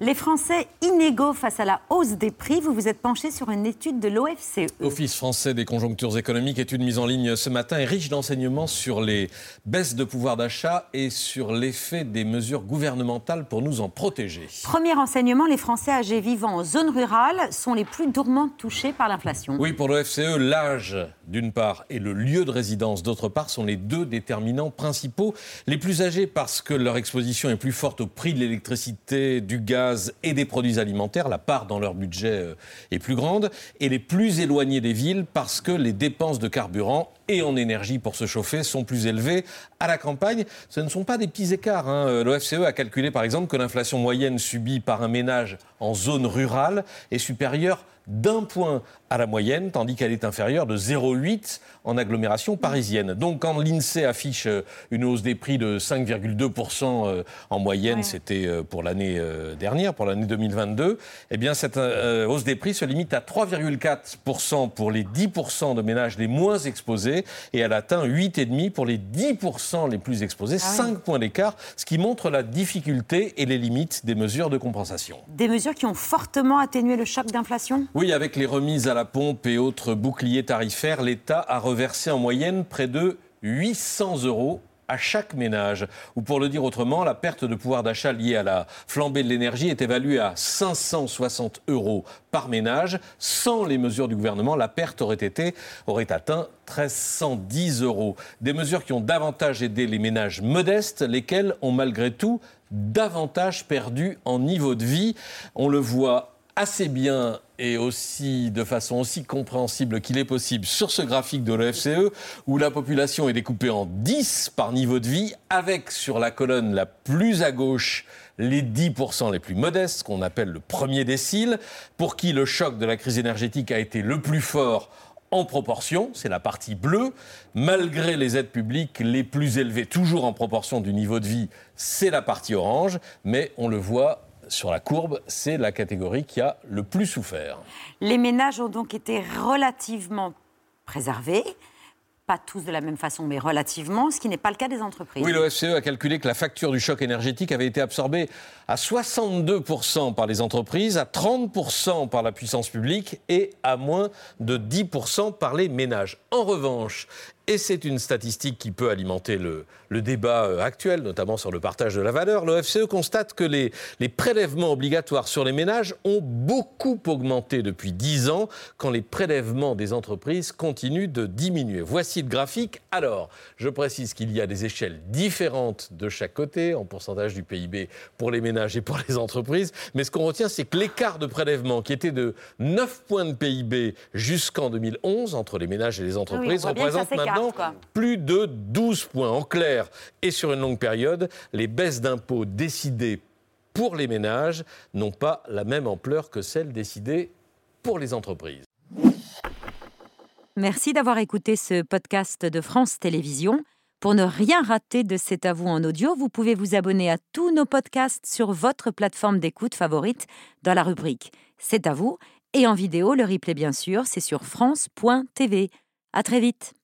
Les Français inégaux face à la hausse des prix, vous vous êtes penché sur une étude de l'OFCE. Office français des conjonctures économiques, étude mise en ligne ce matin, est riche d'enseignements sur les baisses de pouvoir d'achat et sur l'effet des mesures gouvernementales pour nous en protéger. Premier enseignement, les Français âgés vivant en zone rurale sont les plus durement touchés par l'inflation. Oui, pour l'OFCE, l'âge d'une part et le lieu de résidence d'autre part sont les deux déterminants principaux. Les plus âgés parce que leur exposition est plus forte au prix de l'électricité, du gaz, et des produits alimentaires, la part dans leur budget euh, est plus grande, et les plus éloignés des villes parce que les dépenses de carburant et en énergie pour se chauffer sont plus élevées à la campagne. Ce ne sont pas des petits écarts. Hein. Euh, L'OFCE a calculé par exemple que l'inflation moyenne subie par un ménage en zone rurale est supérieure d'un point à la moyenne, tandis qu'elle est inférieure de 0,8 en agglomération parisienne. Donc quand l'INSEE affiche euh, une hausse des prix de 5,2% euh, en moyenne, c'était pour l'année dernière, pour l'année 2022, eh bien cette hausse des prix se limite à 3,4% pour les 10% de ménages les moins exposés et elle atteint 8,5% pour les 10% les plus exposés, 5 ah points d'écart, ce qui montre la difficulté et les limites des mesures de compensation. Des mesures qui ont fortement atténué le choc d'inflation? Oui, avec les remises à la pompe et autres boucliers tarifaires, l'État a reversé en moyenne près de 800 euros à chaque ménage. Ou pour le dire autrement, la perte de pouvoir d'achat liée à la flambée de l'énergie est évaluée à 560 euros par ménage. Sans les mesures du gouvernement, la perte aurait été, aurait atteint 1310 euros. Des mesures qui ont davantage aidé les ménages modestes, lesquels ont malgré tout davantage perdu en niveau de vie. On le voit assez bien et aussi de façon aussi compréhensible qu'il est possible sur ce graphique de l'OFCE où la population est découpée en 10 par niveau de vie avec sur la colonne la plus à gauche les 10% les plus modestes, qu'on appelle le premier décile, pour qui le choc de la crise énergétique a été le plus fort en proportion, c'est la partie bleue, malgré les aides publiques les plus élevées, toujours en proportion du niveau de vie, c'est la partie orange, mais on le voit sur la courbe, c'est la catégorie qui a le plus souffert. Les ménages ont donc été relativement préservés pas tous de la même façon, mais relativement, ce qui n'est pas le cas des entreprises. Oui, l'OFCE a calculé que la facture du choc énergétique avait été absorbée à 62% par les entreprises, à 30% par la puissance publique et à moins de 10% par les ménages. En revanche, et c'est une statistique qui peut alimenter le, débat euh, actuel, notamment sur le partage de la valeur. L'OFCE constate que les, les, prélèvements obligatoires sur les ménages ont beaucoup augmenté depuis 10 ans, quand les prélèvements des entreprises continuent de diminuer. Voici le graphique. Alors, je précise qu'il y a des échelles différentes de chaque côté, en pourcentage du PIB pour les ménages et pour les entreprises. Mais ce qu'on retient, c'est que l'écart de prélèvement, qui était de 9 points de PIB jusqu'en 2011, entre les ménages et les entreprises, représente maintenant plus de 12 points. En clair, et sur une longue période, les baisses d'impôts décidées pour les ménages n'ont pas la même ampleur que celles décidées pour les entreprises. Merci d'avoir écouté ce podcast de France Télévisions. Pour ne rien rater de cet à vous en audio, vous pouvez vous abonner à tous nos podcasts sur votre plateforme d'écoute favorite dans la rubrique C'est à vous et en vidéo, le replay bien sûr, c'est sur France.tv. À très vite.